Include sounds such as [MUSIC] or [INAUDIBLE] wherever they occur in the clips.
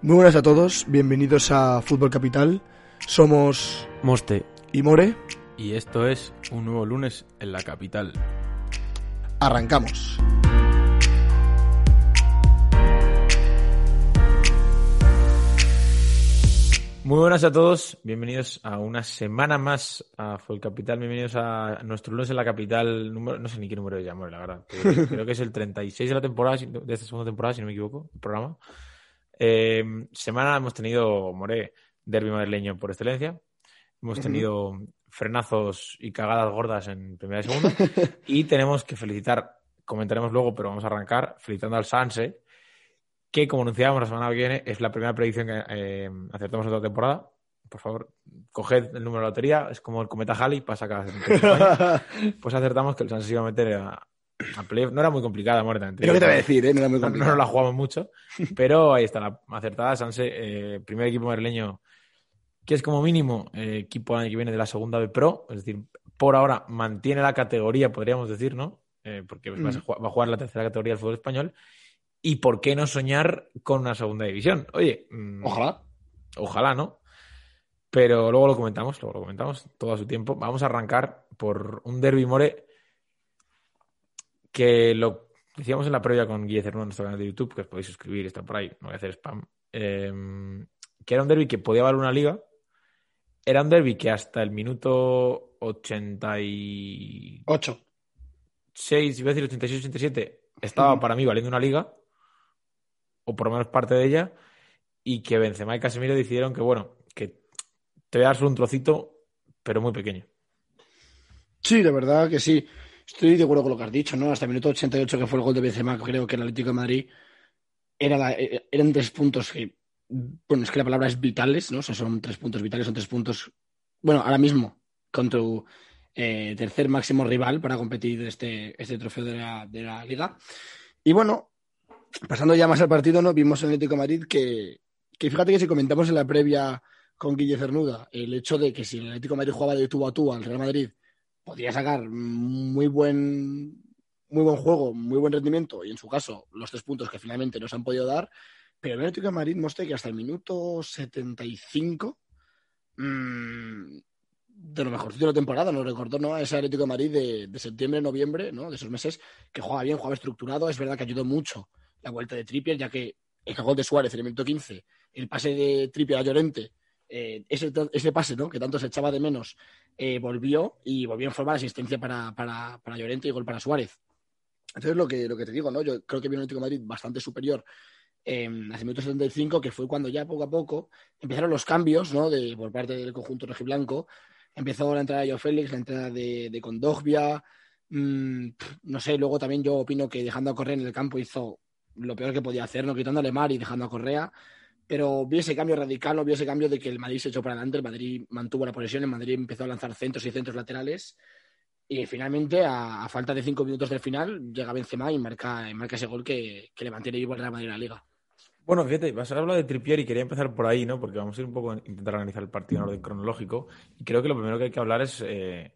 Muy buenas a todos, bienvenidos a Fútbol Capital. Somos Moste. y More. Y esto es un nuevo lunes en la capital. Arrancamos. Muy buenas a todos, bienvenidos a una semana más a Fútbol Capital. Bienvenidos a nuestro lunes en la capital. Número, no sé ni qué número es ya, More, la verdad. creo que es el 36 de la temporada, de esta segunda temporada, si no me equivoco, el programa. Eh, semana hemos tenido, More, derbi madrileño por excelencia. Hemos tenido frenazos y cagadas gordas en primera y segunda. [LAUGHS] y tenemos que felicitar, comentaremos luego, pero vamos a arrancar felicitando al Sanse, que como anunciábamos la semana que viene, es la primera predicción que eh, acertamos en toda temporada. Por favor, coged el número de lotería, es como el cometa Halley, pasa cada 78 años. [LAUGHS] Pues acertamos que el Sanse se iba a meter a, a playoff. No era muy complicada, muerta. Qué te voy a decir, ¿eh? No era muy No, no la jugamos mucho, pero ahí está la acertada. Sanse, eh, primer equipo madrileño que es como mínimo eh, equipo el año que viene de la segunda B Pro, es decir, por ahora mantiene la categoría, podríamos decir, ¿no? Porque va, a Mm. ju- va a jugar la tercera categoría del fútbol español. ¿Y por qué no soñar con una segunda división? Oye, mm, Ojalá. Ojalá, ¿no? Pero luego lo comentamos, luego lo comentamos todo a su tiempo. Vamos a arrancar por un derby more que lo decíamos en la previa con Guille Cernuda en nuestro canal de YouTube, que os podéis suscribir, está por ahí, no voy a hacer spam. Eh, que era un derby que podía valer una liga. Era un derby que hasta el minuto 86, Ocho. iba a decir 86, 87, estaba para mí valiendo una liga, o por lo menos parte de ella, y que Benzema y Casemiro decidieron que, bueno, que te voy a dar solo un trocito, pero muy pequeño. Sí, de verdad que sí. Estoy de acuerdo con lo que has dicho, ¿no? Hasta el minuto 88, que fue el gol de Benzema, creo que el Atlético de Madrid era la- eh, eran tres puntos que, bueno, es que la palabra es vitales, ¿no? O sea, son tres puntos vitales, son tres puntos, bueno, ahora mismo, con tu eh, tercer máximo rival para competir este, este trofeo de la, de la Liga. Y bueno, pasando ya más al partido, ¿no? Vimos en Atlético de Madrid que, que fíjate que si comentamos en la previa con Guille Cernuda el hecho de que si el Atlético de Madrid jugaba de tubo a tubo al Real Madrid, podía sacar muy buen, muy buen juego, muy buen rendimiento, y en su caso, los tres puntos que finalmente nos han podido dar. Pero el Atlético de Madrid mostré que hasta el minuto 75 mm, de lo mejorcito de la temporada, nos recordó ¿no? ese Atlético de Madrid de, de septiembre, noviembre, ¿no? de esos meses que jugaba bien, jugaba estructurado. Es verdad que ayudó mucho la vuelta de Trippier, ya que el gol de Suárez en el minuto 15, el pase de Trippier a Llorente, eh, ese, ese pase ¿no? que tanto se echaba de menos, eh, volvió y volvió en forma de asistencia para, para, para Llorente y gol para Suárez. Entonces, lo que, lo que te digo, ¿no? Yo creo que vino un Atlético Madrid bastante superior eh, hace minuto 75, que fue cuando ya poco a poco empezaron los cambios, ¿no? De, por parte del conjunto rojiblanco. Empezó la entrada de Joe Félix, la entrada de, de Condogbia. mm, no sé, luego también yo opino que dejando a Correa en el campo hizo lo peor que podía hacer, ¿no? Quitándole mar y dejando a Correa. Pero vi ese cambio radical, no vi ese cambio de que el Madrid se echó para adelante, el Madrid mantuvo la posesión, el Madrid empezó a lanzar centros y centros laterales. Y finalmente, a, falta de cinco minutos del final, llega Benzema y marca, y marca ese gol que, que le mantiene vivo el Real Madrid en la Liga. Bueno, fíjate, vas a hablar de Trippier y quería empezar por ahí, ¿no? Porque vamos a ir un poco a intentar analizar el partido en orden cronológico. Y creo que lo primero que hay que hablar es eh,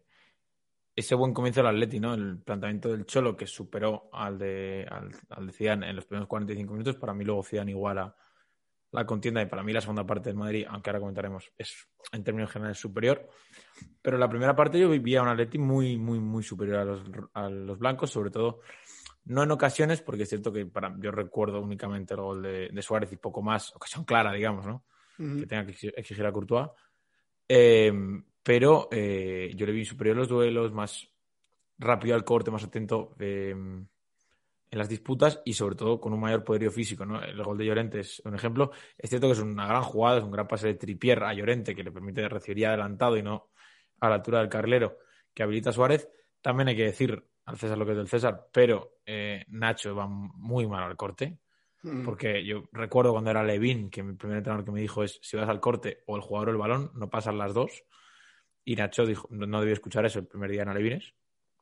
ese buen comienzo del Atleti, ¿no? El planteamiento del Cholo que superó al de, al, al en los primeros 45 minutos. Para mí luego Zidane iguala la contienda y para mí la segunda parte del Madrid, aunque ahora comentaremos, es en términos generales superior. Pero la primera parte yo vivía un Atleti muy, muy, muy superior a los, a los blancos, sobre todo no en ocasiones, porque es cierto que para, yo recuerdo únicamente el gol de, de Suárez y poco más, ocasión clara, digamos, ¿no? Que tenga que exigir, a Courtois. Eh, pero eh, yo le vi superior los duelos, más rápido al corte, más atento eh, en las disputas y sobre todo con un mayor poderío físico. ¿no? El gol de Llorente es un ejemplo. Es cierto que es una gran jugada, es un gran pase de Tripier a Llorente que le permite recibir adelantado y no a la altura del carrilero que habilita a Suárez. También hay que decir al César lo que es del César, pero eh, Nacho va muy mal al corte. Mm. Porque yo recuerdo cuando era Levin, que mi primer entrenador que me dijo es, si vas al corte o el jugador o el balón, no pasan las dos. Y Nacho dijo, no, no debió escuchar eso el primer día en Alevines,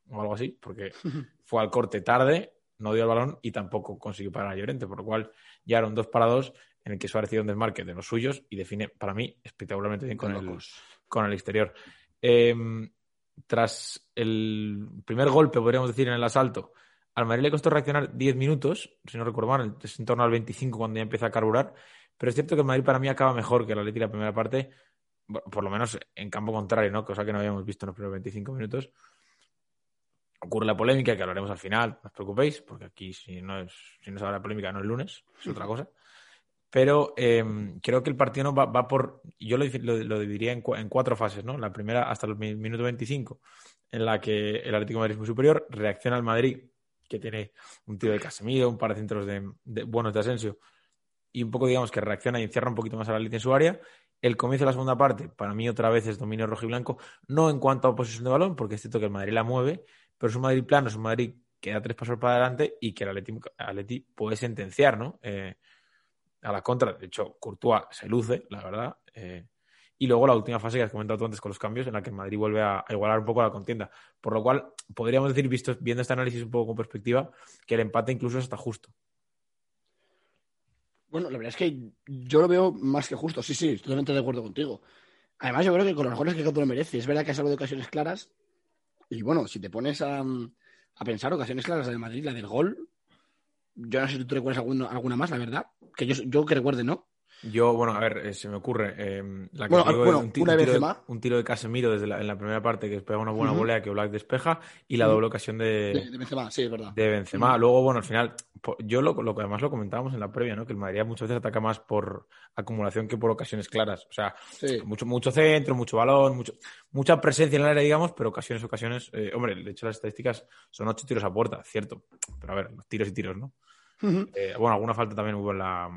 o algo así, porque [LAUGHS] fue al corte tarde, no dio el balón y tampoco consiguió parar a Llorente, por lo cual ya eran dos para dos en el que Suárez hizo un desmarque de los suyos y define, para mí, espectacularmente bien con, el, con el exterior. Eh, tras el primer golpe, podríamos decir, en el asalto, al Madrid le costó reaccionar 10 minutos, si no recuerdo mal, es en torno al 25 cuando ya empieza a carburar, pero es cierto que el Madrid para mí acaba mejor que el Atleti la primera parte, por lo menos en campo contrario, ¿no? Cosa que no habíamos visto en los primeros 25 minutos. Ocurre la polémica, que hablaremos al final, no os preocupéis, porque aquí si no es, si no se habla de polémica no es lunes, es otra cosa. Pero eh, creo que el partido no va, por. Yo lo, lo, dividiría en, en, cuatro fases, ¿no? La primera hasta el minuto 25, en la que el Atlético de Madrid es muy superior, reacciona al Madrid, que tiene un tiro de Casemiro, un par de centros de, de buenos de Asensio, y un poco, digamos, que reacciona y encierra un poquito más a la Atlético en su área. El comienzo de la segunda parte, para mí otra vez es dominio rojo y blanco, no en cuanto a posesión de balón, porque es cierto que el Madrid la mueve, pero es un Madrid plano, es un Madrid que da tres pasos para adelante y que el Atleti, puede sentenciar, ¿no? Eh, a la contra. De hecho, Courtois se luce, la verdad. Eh, y luego la última fase que has comentado tú antes con los cambios, en la que el Madrid vuelve a, igualar un poco la contienda. Por lo cual, podríamos decir, viendo este análisis un poco con perspectiva, que el empate incluso está justo. Bueno, la verdad es que yo lo veo más que justo. Sí, sí, totalmente de acuerdo contigo. Además, yo creo que con los goles que cada lo merece. Es verdad que es algo de ocasiones claras. Y bueno, si te pones a, a pensar ocasiones claras de Madrid, la del gol, yo no sé si tú recuerdas alguna, alguna más, la verdad. Que yo, yo que recuerde, ¿no? Yo, bueno, a ver, eh, se me ocurre. Eh, la que bueno, un, tiro, un, tiro de, Casemiro desde la, en la primera parte que pega una buena volea que Black despeja y la doble ocasión de, de, Benzema, sí, es verdad. De Benzema. Luego, bueno, al final, yo lo, lo que además lo comentábamos en la previa, ¿no? Que el Madrid muchas veces ataca más por acumulación que por ocasiones claras. O sea, mucho, mucho centro, mucho balón, mucho, mucha presencia en el área, digamos, pero ocasiones, ocasiones. Eh, hombre, de hecho, las estadísticas son ocho tiros a puerta, cierto. Pero a ver, tiros y tiros, ¿no? bueno, alguna falta también hubo en la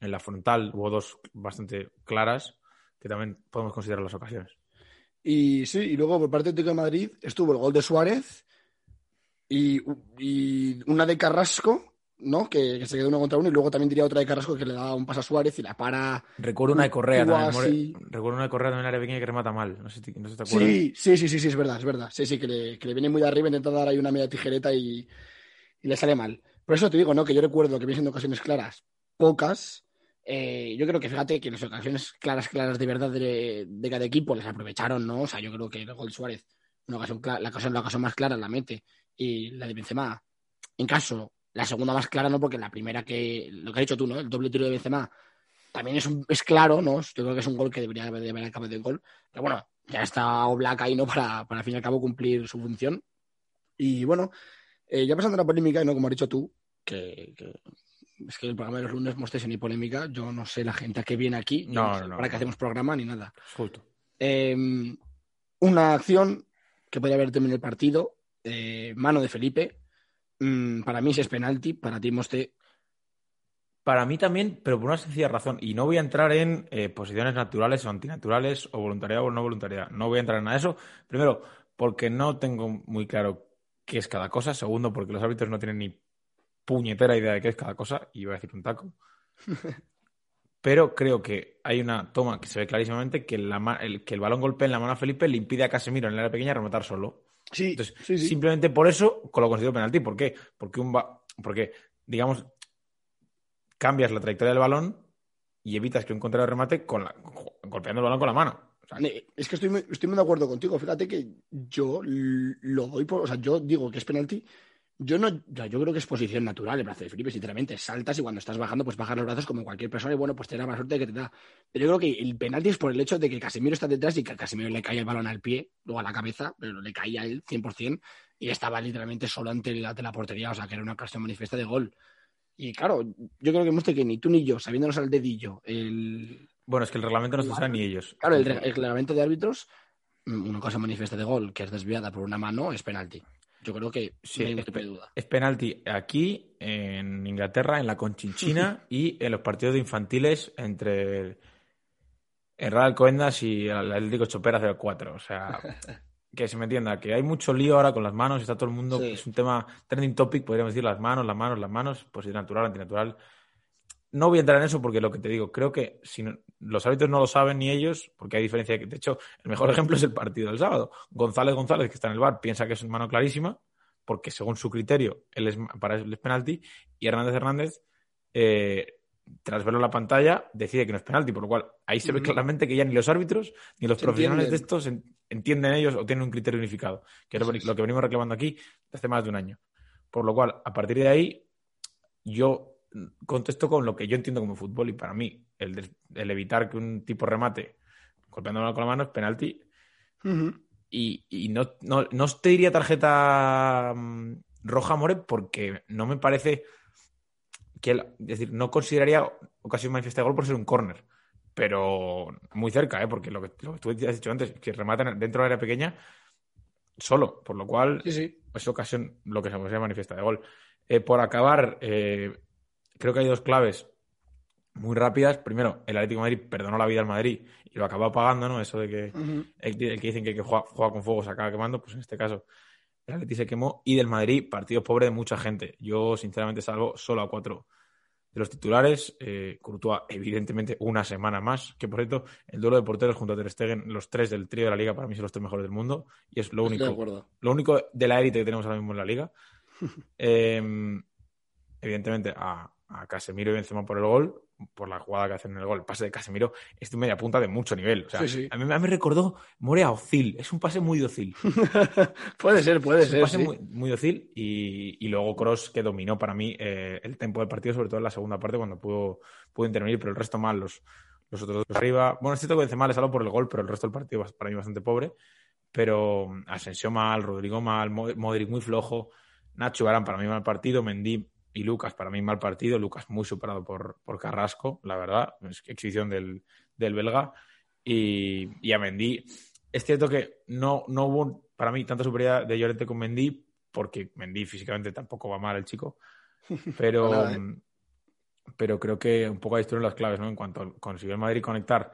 en la frontal hubo dos bastante claras que también podemos considerar las ocasiones. Y sí, y luego por parte de Madrid estuvo el gol de Suárez y, una de Carrasco, ¿no? Que, se quedó uno contra uno, y luego también diría otra de Carrasco que le da un paso a Suárez y la para. Recuerdo una de Correa también. Recuerdo una de Correa también en área pequeña que remata mal. No sé, si te acuerdas. Sí, sí, sí, sí, es verdad, es verdad. Sí, sí, que le, que le viene muy de arriba, intenta dar ahí una media tijereta y, y le sale mal. Por eso te digo, ¿no? Que yo recuerdo que viene siendo ocasiones claras, pocas, eh, yo creo que fíjate que las ocasiones claras, claras de verdad de, cada equipo les aprovecharon, ¿no? O sea, yo creo que el gol Suárez, una ocasión, la, ocasión, la ocasión más clara la mete y la de Benzema, en caso, la segunda más clara no, porque la primera que, lo que has dicho tú, ¿no? El doble tiro de Benzema también es, es claro, ¿no? Yo creo que es un gol que debería haber, acabado de gol, pero bueno, ya está Oblak ahí, ¿no? Para, para al fin y al cabo cumplir su función. Y bueno, eh, ya pasando a la polémica, ¿no? Como has dicho tú, que, es que el programa de los lunes no ni polémica. Yo no sé la gente que viene aquí. No, no, para que hacemos programa ni nada. Justo. Em, una acción que podría haber terminado el partido. Eh, mano de Felipe. Mm, para mí es penalti. Para ti, Moste. Para mí también, pero por una sencilla razón. Y no voy a entrar en eh, posiciones naturales o antinaturales, o voluntariedad o no voluntariedad. No voy a entrar en nada de eso. Primero, porque no tengo muy claro qué es cada cosa. Segundo, porque los árbitros no tienen ni puñetera idea de qué es cada cosa, y iba a decir un taco. [LAUGHS] Pero creo que hay una toma que se ve clarísimamente que, el, que el balón golpea en la mano a Felipe le impide a Casemiro en el área pequeña rematar solo. Sí, Entonces, simplemente por eso lo considero penalti. ¿Por qué? Porque, un porque, digamos, cambias la trayectoria del balón y evitas que un contrario remate con golpeando el balón con la mano. es que estoy muy, estoy muy de acuerdo contigo. Fíjate que yo lo doy por. O sea, yo digo que es penalti yo no, yo creo que es posición natural el brazo de Felipe, sinceramente. Saltas y cuando estás bajando, pues bajas los brazos como cualquier persona y bueno, pues te da más suerte que te da. Pero yo creo que el penalti es por el hecho de que Casemiro está detrás y que a Casemiro le cae el balón al pie, luego a la cabeza, pero le caía a él 100% y estaba literalmente solo ante la, la portería, o sea que era una ocasión manifiesta de gol. Y claro, yo creo que hemos que ni tú ni yo, sabiéndonos al dedillo, el... Bueno, es que el reglamento no se sabe ni ellos. Claro, el, el reglamento de árbitros, mm, una cosa manifiesta de gol que es desviada por una mano es penalti. Yo creo que sí, es, duda. Es penalti aquí, en Inglaterra, en la Conchinchina [LAUGHS] y en los partidos de infantiles entre el Real Coendas y el Atlético Chopera 04. O sea, [LAUGHS] que se me entienda, que hay mucho lío ahora con las manos, está todo el mundo, es un tema trending topic, podríamos decir las manos, las manos, las manos, pues es natural, antinatural. No voy a entrar en eso porque lo que te digo, creo que si los árbitros no lo saben ni ellos, porque hay diferencia. De hecho, el mejor [LAUGHS] ejemplo es el partido del sábado. González González, que está en el bar, piensa que es mano clarísima, porque según su criterio, él es, para él es penalti, y Hernández Hernández, eh, tras verlo en la pantalla, decide que no es penalti, por lo cual ahí se ve claramente que ya ni los árbitros ni los profesionales de estos entienden ellos o tienen un criterio unificado, que es lo que venimos reclamando aquí desde hace más de un año. Por lo cual, a partir de ahí, yo contesto con lo que yo entiendo como fútbol y para mí el, evitar que un tipo remate golpeándolo con la mano es penalti. Y, no, no, te diría tarjeta mm, roja More porque no me parece que, es decir, no consideraría ocasión manifiesta de gol por ser un córner, pero muy cerca, ¿eh? porque lo que, lo que tú has dicho antes, que rematan dentro de la área pequeña solo, por lo cual es ocasión lo que se manifiesta de gol. Eh, por acabar, eh, creo que hay dos claves muy rápidas. Primero, el Atlético de Madrid perdonó la vida al Madrid y lo acabó pagando, ¿no? Eso de que el, que dicen que, que juega, con fuego se acaba quemando, pues en este caso el Atlético se quemó. Y del Madrid, partido pobre de mucha gente. Yo, sinceramente, salgo solo a cuatro de los titulares. Eh, Courtois, evidentemente, una semana más. Que, por cierto, el duelo de porteros junto a Ter Stegen, los tres del trío de la Liga, para mí son los tres mejores del mundo. Y es lo único, lo único de la élite que tenemos ahora mismo en la Liga. [LAUGHS] Em, evidentemente, a, a Casemiro y Benzema por el gol, por la jugada que hacen en el gol. El pase de Casemiro es de media punta de mucho nivel. A, mí, me recordó Morea Ocil. Es un pase muy dócil. [LAUGHS] puede ser, puede ser. Un pase muy, muy, dócil. Y, luego Cross que dominó para mí eh, el tempo del partido, sobre todo en la segunda parte, cuando pudo, pudo intervenir, pero el resto mal. Los, los otros dos arriba. Bueno, es cierto que Benzema le salió por el gol, pero el resto del partido para mí bastante pobre. Pero mm, Asensio mal, Rodrigo mal, Modric muy flojo. Nacho Barán para mí mal partido, Mendy y Lucas, para mí mal partido. Lucas muy superado por, por Carrasco, la verdad. Es exhibición del, del belga. Y, y, a Mendy. Es cierto que no, no hubo para mí tanta superioridad de Llorente con Mendy, porque Mendy físicamente tampoco va mal el chico. [LAUGHS] Pero, ¿eh? pero creo que un poco ahí estuvieron las claves, ¿no? En cuanto consiguió el Madrid conectar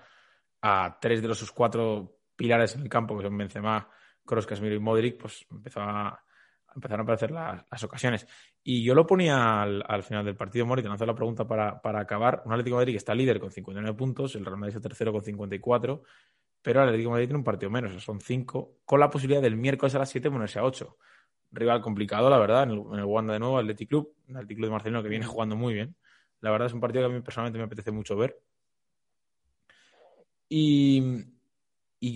a tres de los sus cuatro pilares en el campo, que son Benzema, Kroos, Casemiro y Modric, pues empezó a, empezaron a aparecer las, ocasiones. Y yo lo ponía al, final del partido, Mori, te lanzó la pregunta para, acabar. Un Atlético de Madrid que está líder con 59 puntos, el Real Madrid está tercero con 54, pero el Atlético de Madrid tiene un partido menos, son 5, con la posibilidad del miércoles a las 7 ponerse a 8. Rival complicado, la verdad, en el, Wanda de nuevo, Athletic Club, el Athletic Club de Marcelino que viene jugando muy bien. La verdad es un partido que a mí personalmente me apetece mucho ver. Y,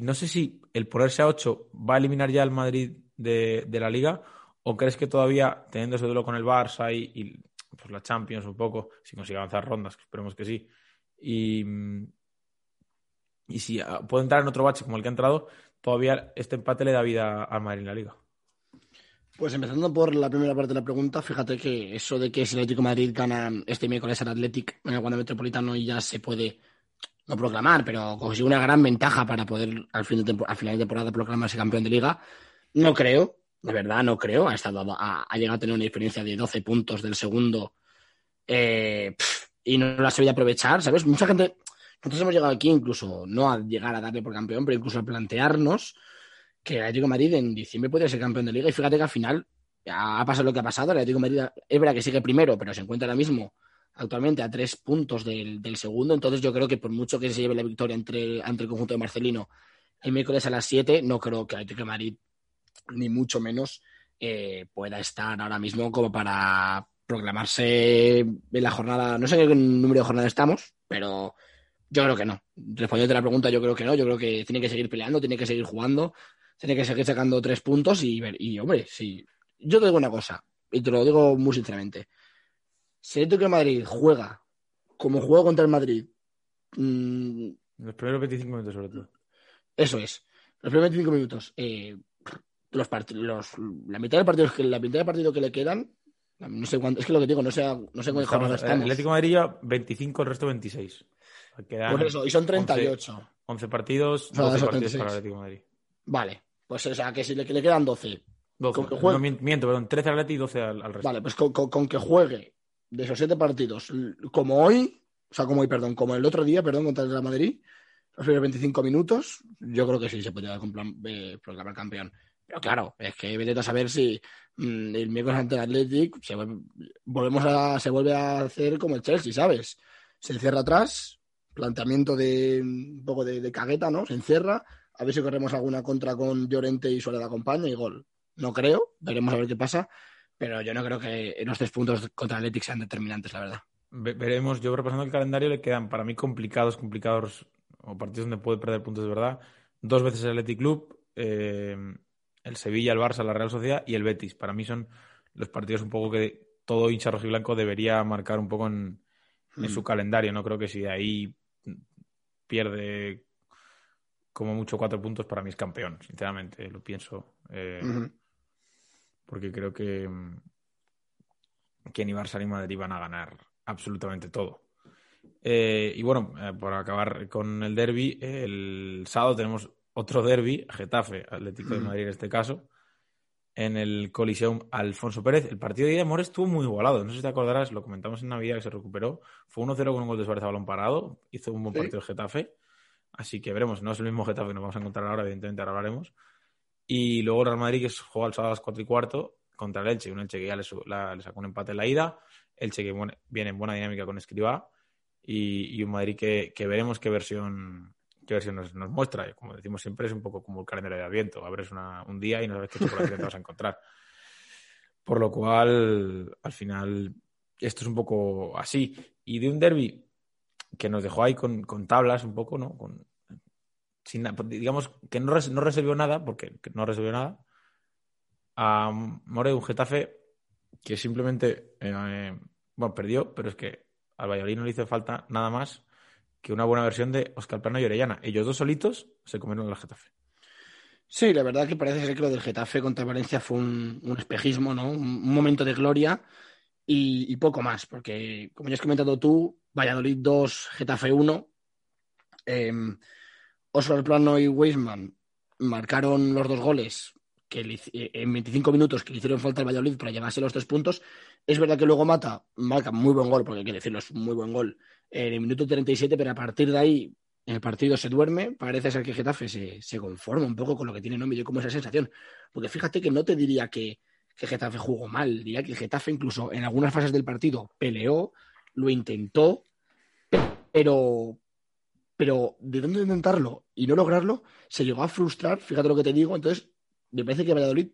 no sé si el ponerse a 8 va a eliminar ya al Madrid de la liga ¿O crees que todavía, teniendo ese duelo con el Barça y, pues la Champions un poco, si consigue avanzar rondas, que esperemos que sí, y, y si ah, puede entrar en otro bache como el que ha entrado, todavía este empate le da vida al Madrid en la Liga? Pues empezando por la primera parte de la pregunta, fíjate que eso de que si el Atlético Madrid gana este miércoles al Athletic en el Wanda Metropolitano y ya se puede no proclamar, pero consigue una gran ventaja para poder al final de temporada proclamarse campeón de liga, no creo. De verdad, no creo. Ha, estado, ha, llegado a tener una diferencia de 12 puntos del segundo eh, y no la sabido aprovechar, ¿sabes? Mucha gente, nosotros hemos llegado aquí incluso no a llegar a darle por campeón, pero incluso a plantearnos que el Atlético Madrid en diciembre podría ser campeón de liga y fíjate que al final ha pasado lo que ha pasado. El Atlético Madrid es verdad que sigue primero, pero se encuentra ahora mismo actualmente a tres puntos del, segundo. Entonces yo creo que por mucho que se lleve la victoria entre, entre el conjunto de Marcelino el miércoles a las 7, no creo que el Atlético Madrid ni mucho menos eh, pueda estar ahora mismo como para proclamarse en la jornada, no sé en qué número de jornada estamos, pero yo creo que no. Respondiendo a la pregunta, yo creo que no, yo creo que tiene que seguir peleando, tiene que seguir jugando, tiene que seguir sacando tres puntos y ver, y hombre, si yo te digo una cosa, y te lo digo muy sinceramente, si el que Madrid juega como juego contra el Madrid, mm, los primeros 25 minutos sobre todo. Eso es, los primeros 25 minutos, eh, los, los la mitad del partido que la mitad del partido que le quedan no sé cuánto, es que lo que digo, no sé, no sé cuánto estamos. El Atlético de Madrid 25, el resto 26. Por eso, y son 38. 11, partidos, 12 partidos para el Atlético de Madrid. Vale, pues o sea, que si le, le quedan 12. 12. Con que juegue... no, miento, perdón, 13 al Atlético y 12 al, resto. Vale, pues con, con, que juegue de esos 7 partidos, como hoy, o sea, como hoy, perdón, como el otro día, perdón, contra el Real Madrid, los primeros 25 minutos, yo creo que sí se podría eh, proclamar campeón. Pero claro, es que vete a saber si mm, el miércoles ante el Athletic se, volvemos a, se vuelve a hacer como el Chelsea, ¿sabes? Se encierra atrás, planteamiento de un poco de, cagueta, ¿no? Se encierra, a ver si corremos alguna contra con Llorente y Soledad acompaña y gol. No creo, veremos a ver qué pasa, pero yo no creo que los tres puntos contra Athletic sean determinantes, la verdad. veremos, yo repasando el calendario le quedan para mí complicados, complicados, o partidos donde puede perder puntos de verdad. Dos veces el Athletic Club, eh, el Sevilla, el Barça, la Real Sociedad y el Betis. Para mí son los partidos un poco que todo hincha rojiblanco debería marcar un poco en, en su Mm. calendario. No creo que si de ahí pierde como mucho cuatro puntos, para mí es campeón, sinceramente, lo pienso. Eh, porque creo que, que ni Barça ni Madrid van a ganar absolutamente todo. Eh, y bueno, eh, por acabar con el derby, el sábado tenemos otro derby, Getafe, Atlético de. Madrid en este caso, en el Coliseum Alfonso Pérez. El partido de ida de Amor estuvo muy igualado. No sé si te acordarás, lo comentamos en Navidad que se recuperó. Fue 1-0 con un gol de Suárez a balón parado. Hizo un buen Sí. partido el Getafe. Así que veremos. No es el mismo Getafe que nos vamos a encontrar ahora, evidentemente ahora hablaremos. Y luego el Real Madrid que juega el sábado a las 4 y cuarto contra el Elche. Un Elche que ya le, sacó un empate en la ida. Elche que viene en buena dinámica con Escribá. Y, y un Madrid que, que veremos qué versión, qué versión nos, nos muestra. Como decimos siempre, es un poco como el calendario de Adviento. Abres una- un día y no sabes qué chocolate te vas a encontrar. Por lo cual, al final, esto es un poco así. Y de un derby que nos dejó ahí con, con tablas un poco, ¿no? Con, sin, digamos que no, res- no resolvió nada, porque que no resolvió nada. A More, un Getafe que simplemente, eh, bueno, perdió, pero es que al Valladolid no le hizo falta nada más que una buena versión de Oscar Plano y Orellana. Ellos dos solitos se comieron al Getafe. Sí, la verdad que parece ser que lo del Getafe contra Valencia fue un, espejismo, ¿no? Un, momento de gloria y, poco más, porque como ya has comentado tú, Valladolid 2, Getafe 1. Eh, Oscar Plano y Weisman marcaron los dos goles que eh, en 25 minutos que le hicieron falta al Valladolid para llevarse los tres puntos. Es verdad que luego Mata marca muy buen gol, porque hay que decirlo, es un muy buen gol en el minuto 37, pero a partir de ahí el partido se duerme, parece ser que Getafe se, se conforma un poco con lo que tiene, ¿no? Me dio como esa sensación. Porque fíjate que no te diría que, que Getafe jugó mal, diría que Getafe incluso en algunas fases del partido peleó, lo intentó, pero, pero de tanto intentarlo y no lograrlo, se llegó a frustrar, fíjate lo que te digo, entonces me parece que Valladolid,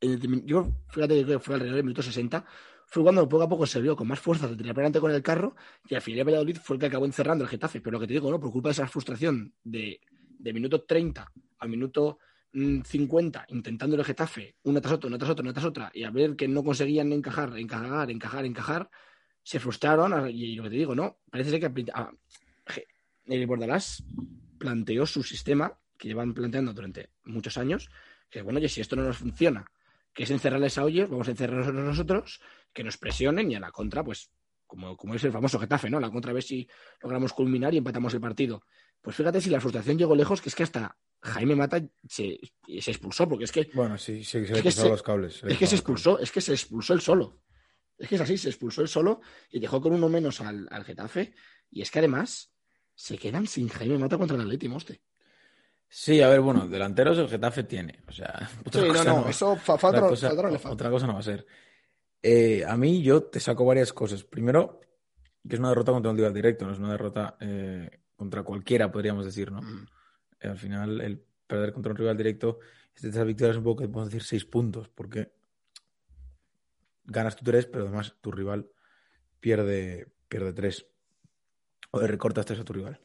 yo fíjate que fue alrededor del minuto 60, fue cuando poco a poco se vio con más fuerza de tirar adelante con el carro y al final el Valladolid fue el que acabó encerrando el Getafe. Pero lo que te digo, ¿no? Por culpa de esa frustración de, de minuto 30 al minuto mm, 50, intentando el Getafe una tras otra, una tras otra, una tras otra, y a ver que no conseguían encajar, encajar, encajar, encajar, se frustraron. Y lo que te digo, ¿no? Parece ser que a- je- el Bordalás planteó su sistema que llevan planteando durante muchos años, que bueno, oye, si esto no nos funciona, que es encerrarles a Hoyos, vamos a encerrarlos nosotros, que nos presionen y a la contra, pues, como, como es el famoso Getafe, ¿no? A la contra a ver si logramos culminar y empatamos el partido. Pues fíjate si la frustración llegó lejos, que es que hasta Jaime Mata se, se expulsó, porque es que, Bueno, sí, sí, se le los cables. es que se expulsó, es que se expulsó él solo. Es que es así, se expulsó él solo y dejó con uno menos al, al Getafe. Y es que además se quedan sin Jaime Mata contra el Atleti, moste. Sí, a ver, bueno, delanteros el Getafe tiene. O sea, [LAUGHS] otra Sí, no, cosa no, eso fa- cosa, no otra cosa no va a ser. Eh, a mí yo te saco varias cosas. Primero, que es una derrota contra un rival directo, no es una derrota eh, contra cualquiera, podríamos decir, ¿no? Mm. Eh, al final, el perder contra un rival directo es de esas victorias un poco que podemos decir seis puntos, porque ganas tú tres, pero además tu rival pierde, pierde tres. O le recortas tres a tu rival.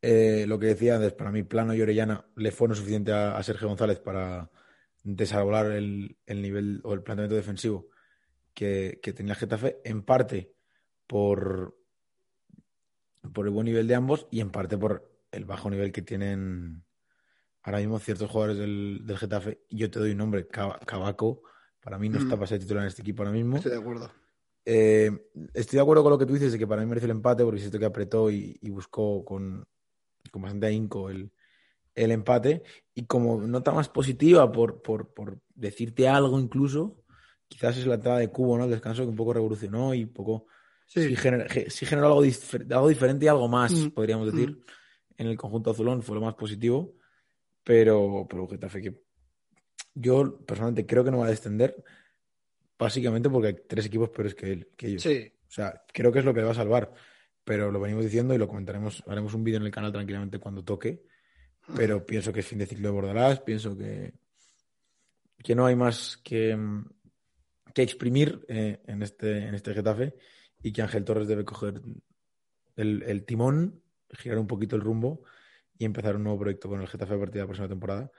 Eh, lo que decía antes, para mí, Plano y Orellana le fue lo suficiente a, a Sergio González para desarrollar el, el nivel o el planteamiento defensivo que, que tenía el Getafe, en parte por, por el buen nivel de ambos y en parte por el bajo nivel que tienen ahora mismo ciertos jugadores del, del Getafe. Y yo te doy un nombre, Cavaco. Para mí no Mm. está para ser titular en este equipo ahora mismo. Estoy de acuerdo. Eh, estoy de acuerdo con lo que tú dices de que para mí merece el empate porque siento que apretó y, y buscó con, con bastante ahínco el, el empate. Y como nota más positiva, por, por, por decirte algo incluso, quizás es la entrada de Cubo, ¿no? El descanso que un poco revolucionó y un poco sí, gener- sí generó algo, algo diferente y algo más, Mm, podríamos decir, en el conjunto azulón. Fue lo más positivo. Pero, pero Getafe que yo personalmente creo que no va a descender. Básicamente porque hay tres equipos peores que él, que ellos. Sí, O sea, creo que es lo que le va a salvar. Pero lo venimos diciendo y lo comentaremos. Haremos un vídeo en el canal tranquilamente cuando toque. Pero pienso que es fin de ciclo de Bordalás. Pienso que, que no hay más que, mm, que exprimir eh, en, este, en este Getafe. Y que Ángel Torres debe coger el, el timón, girar un poquito el rumbo y empezar un nuevo proyecto con el Getafe a partir de la próxima temporada.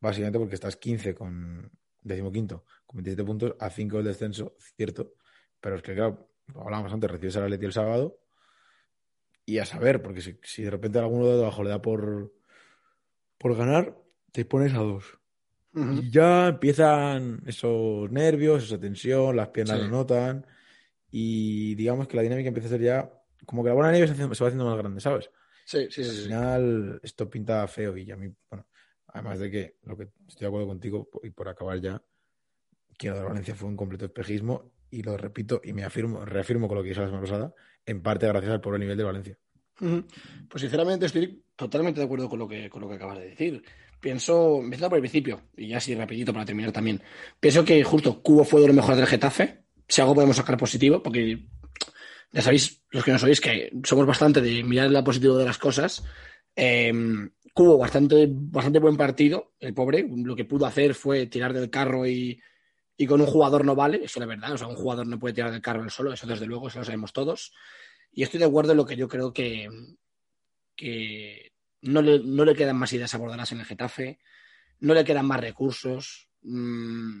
Básicamente porque estás 15 con decimoquinto, con 27 puntos, a 5 del descenso, cierto, Pero es que, claro, hablábamos antes, recibes al Atleti el sábado y a saber, porque si, si de repente alguno de abajo le da por, por ganar, te pones a dos. Y ya empiezan esos nervios, esa tensión, las piernas lo notan. Y digamos que la dinámica empieza a ser ya. Como que la buena nieve se, va haciendo más grande, ¿sabes? Sí, sí, sí. Al final, esto pinta feo y a mí, bueno, además de que lo que estoy de acuerdo contigo, y por acabar ya, que lo de Valencia fue un completo espejismo y lo repito y me afirmo, reafirmo con lo que dije la semana pasada, en parte gracias al pobre nivel de Valencia. Pues sinceramente estoy totalmente de acuerdo con lo que, con lo que acabas de decir. Pienso, empezando por el principio, y ya así rapidito para terminar también. Pienso que justo Cubo fue de lo mejor del Getafe. Si algo podemos sacar positivo, porque ya sabéis, los que no sabéis, que somos bastante de mirar el positivo de las cosas. Em, Cubo, bastante, bastante buen partido, el pobre. Lo que pudo hacer fue tirar del carro y, y con un jugador no vale, eso es verdad. O sea, un jugador no puede tirar del carro él solo, eso desde luego, eso lo sabemos todos. Y estoy de acuerdo en lo que yo creo que, que no le, no le quedan más ideas abordadas en el Getafe, no le quedan más recursos, mmm,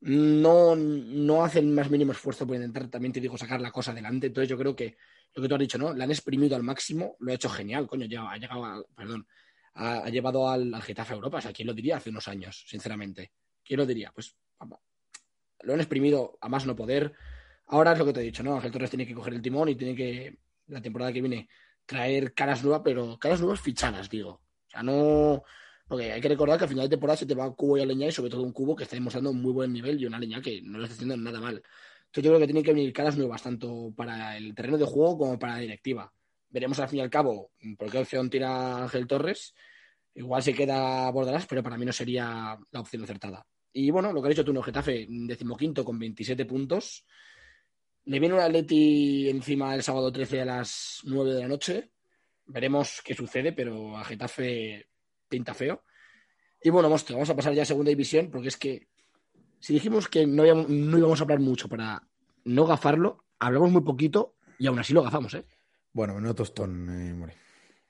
no, no hacen más mínimo esfuerzo por intentar, también te digo, sacar la cosa adelante. Entonces yo creo que lo que tú has dicho, ¿no? La han exprimido al máximo, lo ha hecho genial, coño, ya ha llegado, a, perdón, ha, llevado al, al, Getafe a Europa. O sea, ¿quién lo diría hace unos años, sinceramente? ¿Quién lo diría? Pues lo han exprimido a más no poder. Ahora es lo que te he dicho, ¿no? Ángel Torres tiene que coger el timón y tiene que, la temporada que viene, traer caras nuevas, pero caras nuevas fichadas, digo. O sea, no. Porque hay que recordar que al final de temporada se te va un cubo y a leña y sobre todo un cubo que está demostrando un muy buen nivel y una leña que no lo está haciendo nada mal. Entonces yo creo que tienen que venir caras nuevas, tanto para el terreno de juego como para la directiva. Veremos al fin y al cabo por qué opción tira Ángel Torres. Igual se queda Bordarás, pero para mí no sería la opción acertada. Y bueno, lo que ha dicho tú, no, Getafe, decimoquinto con 27 puntos. Le viene un Atleti encima el sábado 13 a las 9 de la noche. Veremos qué sucede, pero a Getafe pinta feo. Y bueno, monstruo, vamos a pasar ya a segunda división, porque es que si dijimos que no íbamos, no íbamos a hablar mucho para no gafarlo, hablamos muy poquito y aún así lo gafamos, ¿eh? Bueno, no tostón, eh,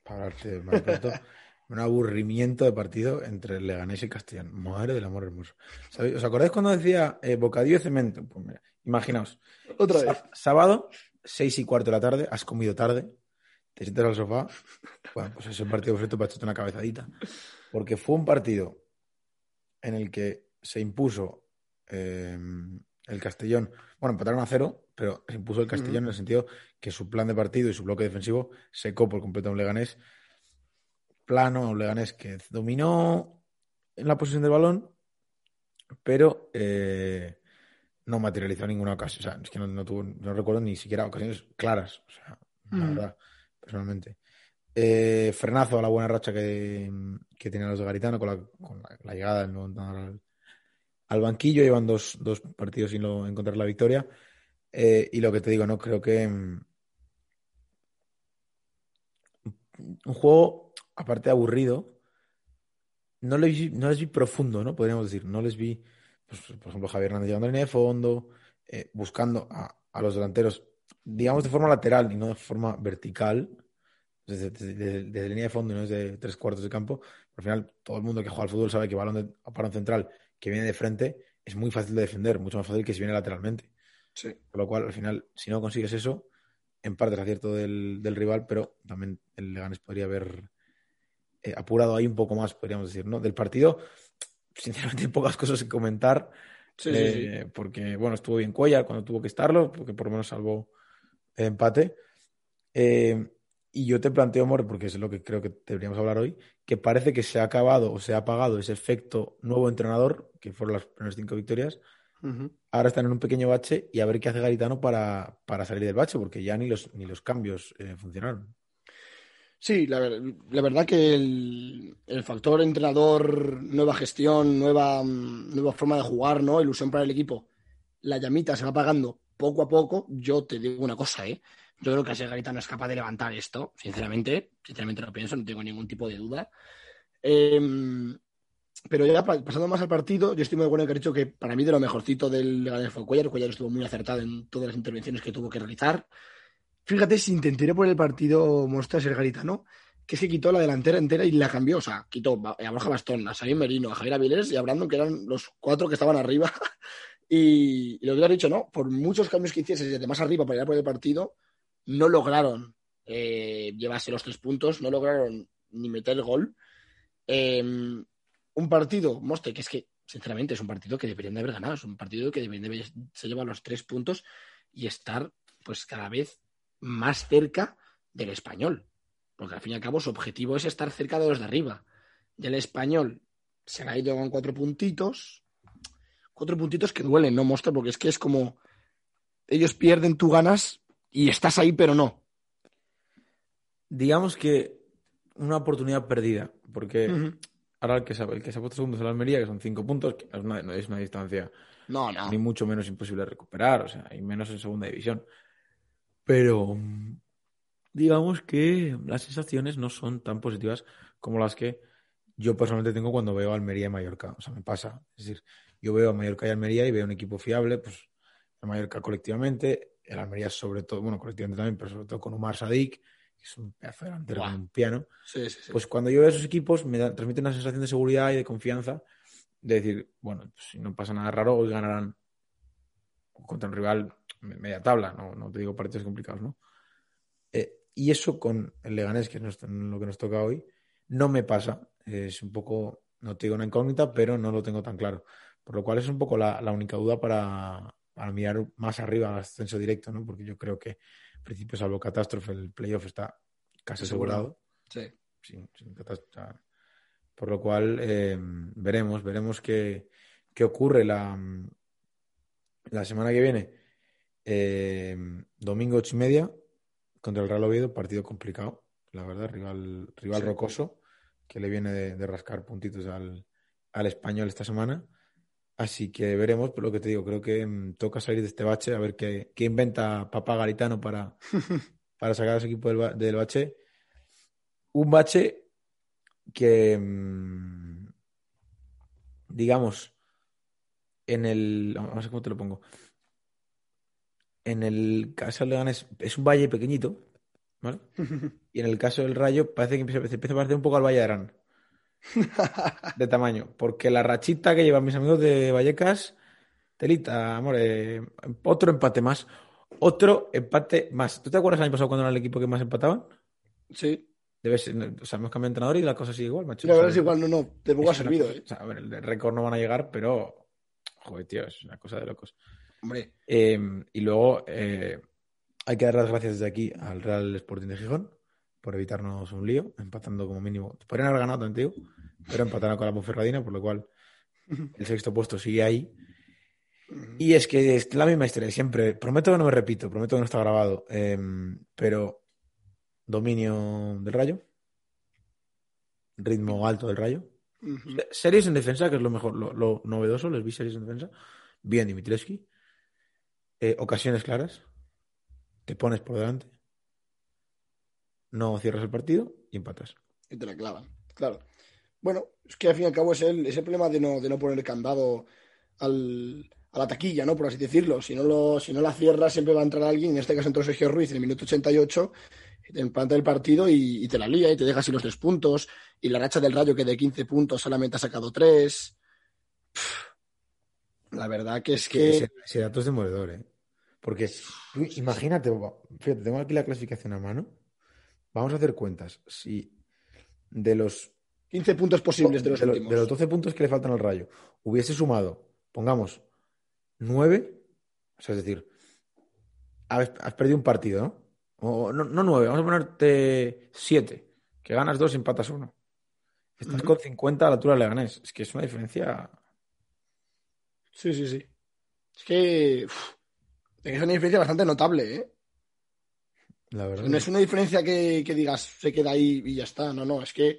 Para hablarte de [LAUGHS] un aburrimiento de partido entre el Leganés y Castellón. Madre del amor hermoso. ¿Os acordáis cuando decía eh, bocadillo de cemento? Pues mira, imaginaos. Otra vez. Sábado, seis y cuarto de la tarde, has comido tarde, te sientas al sofá. Bueno, pues es un partido perfecto para echarte una cabezadita. Porque fue un partido en el que se impuso eh, el Castellón. Bueno, empataron a cero, pero se impuso el Castellón en el sentido que su plan de partido y su bloque defensivo secó por completo a un Leganés plano, un Leganés que dominó en la posición del balón, pero eh, no materializó ninguna ocasión. O sea, es que no, tuvo, no recuerdo ni siquiera ocasiones claras, o sea, la mm. verdad, personalmente. Eh, frenazo a la buena racha que, que tenían los de Garitano con la, con la, llegada al, al, banquillo. Llevan dos, dos partidos sin encontrar la victoria. Eh, y lo que te digo, no creo que mm, un juego aparte de aburrido, no les, vi, no les vi profundo, ¿no? Podríamos decir. No les vi, pues, por ejemplo, Javier Hernández llegando a la línea de fondo, eh, buscando a, los delanteros, digamos, de forma lateral y no de forma vertical, desde, desde, línea de fondo y no desde tres cuartos de campo. Al final, todo el mundo que juega al fútbol sabe que balón de, balón central que viene de frente es muy fácil de defender, mucho más fácil que si viene lateralmente. Sí. Por lo cual, al final, si no consigues eso, en parte es acierto del, del rival, pero también el Leganes podría haber eh, apurado ahí un poco más, podríamos decir, ¿no? Del partido, sinceramente, hay pocas cosas que comentar. Eh, porque, bueno, estuvo bien Cuellar cuando tuvo que estarlo, porque por lo menos salvó el empate. Eh, y yo te planteo, amor, porque es lo que creo que deberíamos hablar hoy, que parece que se ha acabado o se ha apagado ese efecto nuevo entrenador, que fueron las primeras cinco victorias. Ahora están en un pequeño bache y a ver qué hace Garitano para, para salir del bache, porque ya ni los, ni los cambios funcionaron. Sí, la, verdad que el, factor entrenador, nueva gestión, nueva, nueva forma de jugar, ¿no? Ilusión para el equipo. La llamita se va apagando poco a poco. Yo te digo una cosa, ¿eh? Yo creo que Garita no es capaz de levantar esto, sinceramente. Sinceramente lo pienso, no tengo ningún tipo de duda. Em, pero ya pasando más al partido, yo estoy muy acuerdo que ha dicho que para mí de lo mejorcito del Leganés fue Cuellar. Cuellar estuvo muy acertado en todas las intervenciones que tuvo que realizar. Fíjate si intenté por el partido Mostra ser Garitano, que se quitó la delantera entera y la cambió. O sea, quitó a Borja Bastón, a Xavier Merino, a Javier Avilés y a Brandon, que eran los cuatro que estaban arriba. [LAUGHS] Y, lo que has dicho, ¿no? Por muchos cambios que hiciese desde más arriba para ir a por el partido, no lograron eh, llevarse los tres puntos, no lograron ni meter gol. Em, un partido, Moste, que es que, sinceramente, es un partido que deberían de haber ganado, es un partido que deberían de se lleva los tres puntos y estar, pues, cada vez más cerca del español. Porque al fin y al cabo su objetivo es estar cerca de los de arriba. Y el español se ha ido con cuatro puntitos. Cuatro puntitos que duelen, ¿no, Monster? Porque es que es como. Ellos pierden, tú ganas y estás ahí, pero no. Digamos que una oportunidad perdida. Porque ahora el que, se, el que se ha puesto segundo es el Almería, que son cinco puntos, que no es una, distancia no, no. ni mucho menos imposible de recuperar, o sea, y menos en segunda división. Pero digamos que las sensaciones no son tan positivas como las que yo personalmente tengo cuando veo a Almería y Mallorca. O sea, me pasa. Es decir, yo veo a Mallorca y Almería y veo un equipo fiable, pues a Mallorca colectivamente, el Almería sobre todo, bueno, colectivamente también, pero sobre todo con Omar Sadik, que es un pedazo delantero con un piano. Sí, sí, sí. Pues cuando yo veo a esos equipos me transmiten una sensación de seguridad y de confianza de decir, bueno, pues si no pasa nada raro, hoy ganarán contra un rival media tabla, no, no te digo partidos complicados, ¿no? Eh, y eso con el Leganés, que es lo que nos toca hoy, no me pasa. Es un poco, no te digo una incógnita, pero no lo tengo tan claro. Por lo cual es un poco la, única duda para, mirar más arriba al ascenso directo, ¿no? Porque yo creo que, en principio, salvo catástrofe, el playoff está casi asegurado. Sí. Sin, por lo cual, eh, veremos, veremos qué, qué ocurre la, la semana que viene. Eh, domingo ocho y media contra el Real Oviedo, partido complicado, la verdad, rival, rival rocoso que le viene de, rascar puntitos al, español esta semana. Así que veremos, pero lo que te digo, creo que mm, toca salir de este bache, a ver qué, qué inventa Papá Garitano para, [LAUGHS] para sacar a ese equipo del, bache. Un bache que, mm, digamos, en el. No sé cómo te lo pongo. En el caso del Leganés es un valle pequeñito, ¿vale? [LAUGHS] Y en el caso del Rayo parece que empieza, empieza a parecer un poco al Valle de Arán. [LAUGHS] de tamaño. Porque la rachita que llevan mis amigos de Vallecas, telita, amor, otro empate más. Otro empate más. ¿Tú te acuerdas el año pasado cuando era el equipo que más empataban? Sí. Debe ser, o sea, hemos cambiado de entrenador y la cosa sigue igual, macho. La verdad es igual, no, no, de poco ha servido, ¿eh? O sea, a ver, el récord no van a llegar, pero. Joder, tío, es una cosa de locos. Hombre. Eh, y luego, eh, hay que dar las gracias desde aquí al Real Sporting de Gijón por evitarnos un lío, empatando como mínimo. Podrían haber ganado, tanto, pero empataron con la Ponferradina, por lo cual el sexto puesto sigue ahí. Y es que es la misma historia, siempre. Prometo que no me repito, prometo que no está grabado, em, pero dominio del rayo, ritmo alto del rayo, series en defensa, que es lo mejor, lo, novedoso, les vi series en defensa, bien Dimitrescu, eh, ocasiones claras, te pones por delante, no cierras el partido y empatas. Y te la clavan, claro. Bueno, es que al fin y al cabo es el, problema de no, de no poner candado al, a la taquilla, ¿no? Por así decirlo. Si no, lo, si no la cierras, siempre va a entrar alguien, en este caso entró Sergio Ruiz en el minuto 88, y te implanta el partido y, te la lía y te deja sin los tres puntos. Y la racha del Rayo que de 15 puntos solamente ha sacado tres. La verdad que es que... Ese, dato es demoledor, ¿eh? Porque imagínate, fíjate, tengo aquí la clasificación a mano. Vamos a hacer cuentas. Si de los 15 puntos posibles de los de, últimos. de los 12 puntos que le faltan al Rayo, hubiese sumado, pongamos, 9, o sea, es decir, has, perdido un partido, ¿no? O, no, no 9, vamos a ponerte 7, que ganas 2 y empatas 1. Estás con 50 a la altura le ganes. Es que es una diferencia. Sí, sí, sí. Es que es una diferencia bastante notable, ¿eh? La verdad. No es una diferencia que, digas se queda ahí y ya está. No, no, es que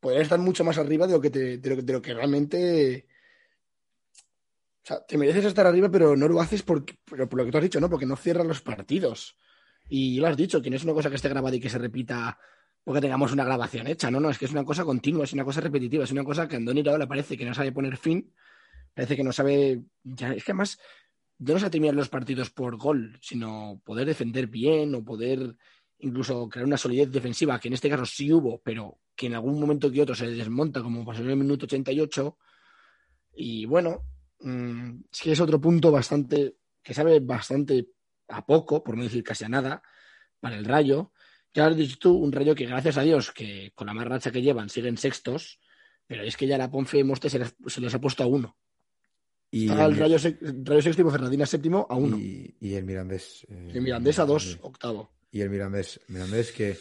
podrías estar mucho más arriba de lo que, te, de lo, que realmente. O sea, te mereces estar arriba, pero no lo haces por, por lo que tú has dicho, ¿no? Porque no cierras los partidos. Y lo has dicho, que no es una cosa que esté grabada y que se repita porque tengamos una grabación hecha, no, no, es que es una cosa continua, es una cosa repetitiva, es una cosa que a Andoni le parece que no sabe poner fin, parece que no sabe, ya, es que además ya no se terminar los partidos por gol, sino poder defender bien o poder incluso crear una solidez defensiva, que en este caso sí hubo, pero que en algún momento que otro se desmonta, como pasó en el minuto 88. Y bueno, mm, es que es otro punto bastante, que sabe bastante a poco, por no decir casi a nada, para el Rayo. Ya has dicho tú, un Rayo que gracias a Dios, que con la más racha que llevan siguen sextos, pero es que ya la Ponfe y Moste se les, se les ha puesto a uno. Y Está el Rayo, Rayo séptimo, Fernandina séptimo a uno. y, y el Mirandés. eh, Y el Mirandés a dos, octavo. Y el Mirandés. Mirandés que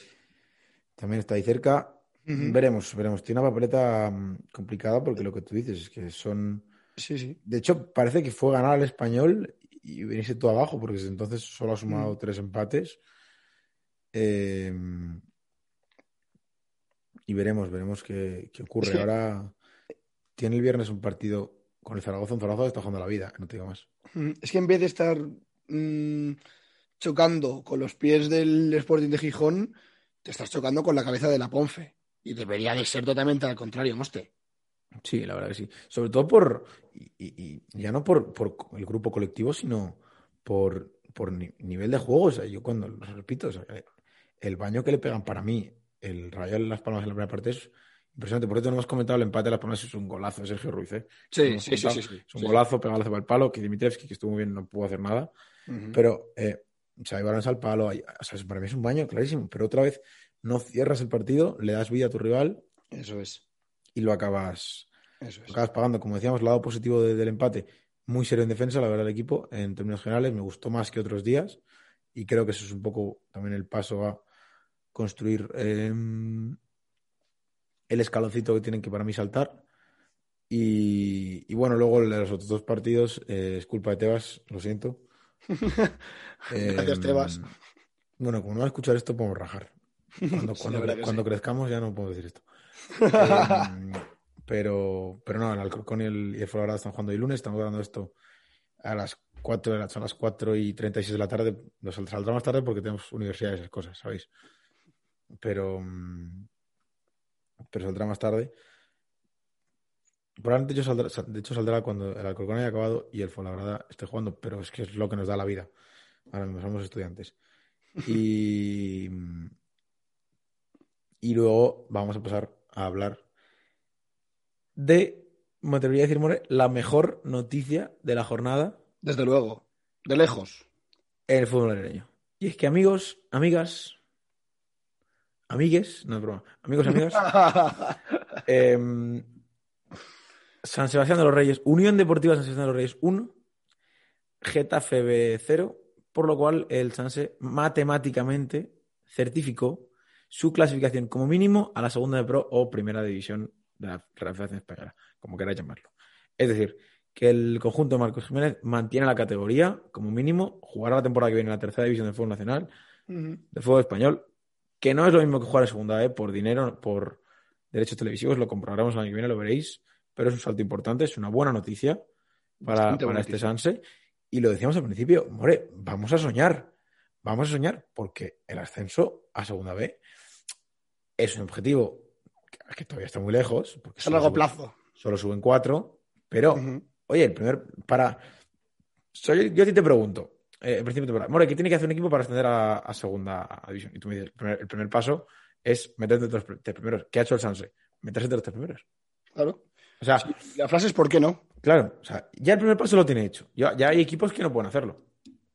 también está ahí cerca. Veremos, veremos. Tiene una papeleta mm, complicada porque lo que tú dices es que son. Sí, sí. De hecho, parece que fue ganar al español y venirse todo abajo, porque desde entonces solo ha sumado tres empates. Eh, y veremos, veremos qué, qué ocurre. Ahora tiene el viernes un partido con el Zaragoza. Un Zaragoza que está jugando la vida, no te digo más. Mm, Es que en vez de estar mm, chocando con los pies del Sporting de Gijón, te estás chocando con la cabeza de la Ponfe. Y debería de ser totalmente al contrario, Moste. Sí, la verdad que sí. Sobre todo por, y, ya no por, por el grupo colectivo, sino por, por ni- nivel de juego. O sea, yo cuando, repito, o sea, el baño que le pegan para mí, el Rayo en Las Palmas en la primera parte es impresionante. Por eso no hemos comentado el empate de Las Palmas, es un golazo de Sergio Ruiz. ¿eh? No hemos comentado. Es un golazo, pegado para el palo, que que estuvo muy bien, no pudo hacer nada. Pero, eh, balones al palo, hay- o sea, para mí es un baño clarísimo. Pero otra vez, no cierras el partido, le das vida a tu rival Eso es. y lo acabas, Eso es. acabas pagando. Como decíamos, el lado positivo de- del empate, muy serio en defensa, la verdad, el equipo, en términos generales, me gustó más que otros días y creo que eso es un poco también el paso a construir eh, el escaloncito que tienen que para mí saltar. Y, y bueno, luego el de los otros dos partidos eh, es culpa de Tebas, lo siento. [LAUGHS] Gracias, Tebas. Bueno, como no va a escuchar esto, podemos rajar. Cuando, [LAUGHS] Sí, cuando, sí. crezcamos ya no podemos decir esto. [LAUGHS] Eh, pero, pero no, el Alcorcón y el, y el Fuenlabrada están jugando hoy lunes. Estamos grabando esto a las 4 de la, son las 4 y 36 de la tarde. Nos sal- saldrá más tarde porque tenemos universidad y esas cosas, ¿sabéis? Pero, mm, pero saldrá más tarde. Probablemente yo saldrá, sal- de hecho saldrá cuando el Alcorcón haya acabado y el Fuenlabrada esté jugando, pero es que es lo que nos da la vida. Ahora mismo somos estudiantes. Y, [LAUGHS] y luego vamos a pasar a hablar de, me atrevería a decir, More, la mejor noticia de la jornada Desde luego. De lejos. en el fútbol madrileño. Y es que amigos, amigas, amigues, no es broma, amigos, amigas, [LAUGHS] em, San Sebastián de los Reyes, Unión Deportiva San Sebastián de los Reyes 1, Getafe B 0, por lo cual el Sanse matemáticamente certificó su clasificación como mínimo a la segunda de Pro o primera división de la Federación Española, como queráis llamarlo. Es decir, que el conjunto de Marcos Jiménez mantiene la categoría como mínimo, jugará la temporada que viene en la tercera división del fútbol nacional, Ujú. del fútbol español, que no es lo mismo que jugar en segunda, ¿eh? por dinero, por derechos televisivos, lo comprobaremos el año que viene, lo veréis, pero es un salto importante, es una buena noticia para, este. Sanse. Y lo decíamos al principio, More, vamos a soñar, vamos a soñar, porque el ascenso a segunda B es un objetivo que, que todavía está muy lejos, porque Es a largo suben- plazo. solo suben cuatro, pero. Oye, el primer. Para. Soy, yo a ti te pregunto. Eh, en principio, te pregunto, More, ¿qué tiene que hacer un equipo para ascender a, a segunda división? Y tú me dices, el primer, el primer paso es meterte entre los tres primeros. ¿Qué ha hecho el Sanse? Meterse entre los tres primeros. Claro. O sea, La frase es ¿por qué no? claro, o sea, ya el primer paso lo tiene hecho. Ya, ya hay equipos que no pueden hacerlo.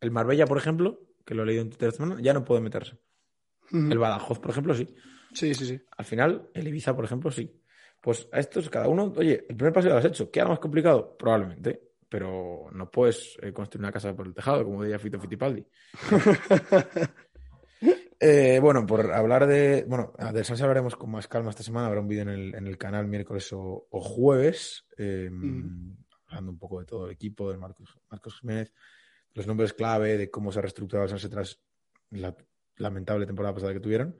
El Marbella, por ejemplo, que lo he leído en Twitter esta semana, ya no puede meterse. El Badajoz, por ejemplo, sí. Sí, sí, sí. Al final, el Ibiza, por ejemplo, sí. Pues a estos, cada uno, oye, el primer paso ya lo has hecho. ¿Queda más complicado? Probablemente. Pero no puedes eh, construir una casa por el tejado, como diría Fito Fittipaldi. [LAUGHS] Eh, bueno, por hablar de. Bueno, del Sanse hablaremos con más calma esta semana. Habrá un vídeo en el, en el canal miércoles o, o jueves. eh, Mm. Hablando un poco de todo el equipo, de Marcos, Marcos Jiménez, los nombres clave, de cómo se ha reestructurado el Sanse tras la lamentable temporada pasada que tuvieron.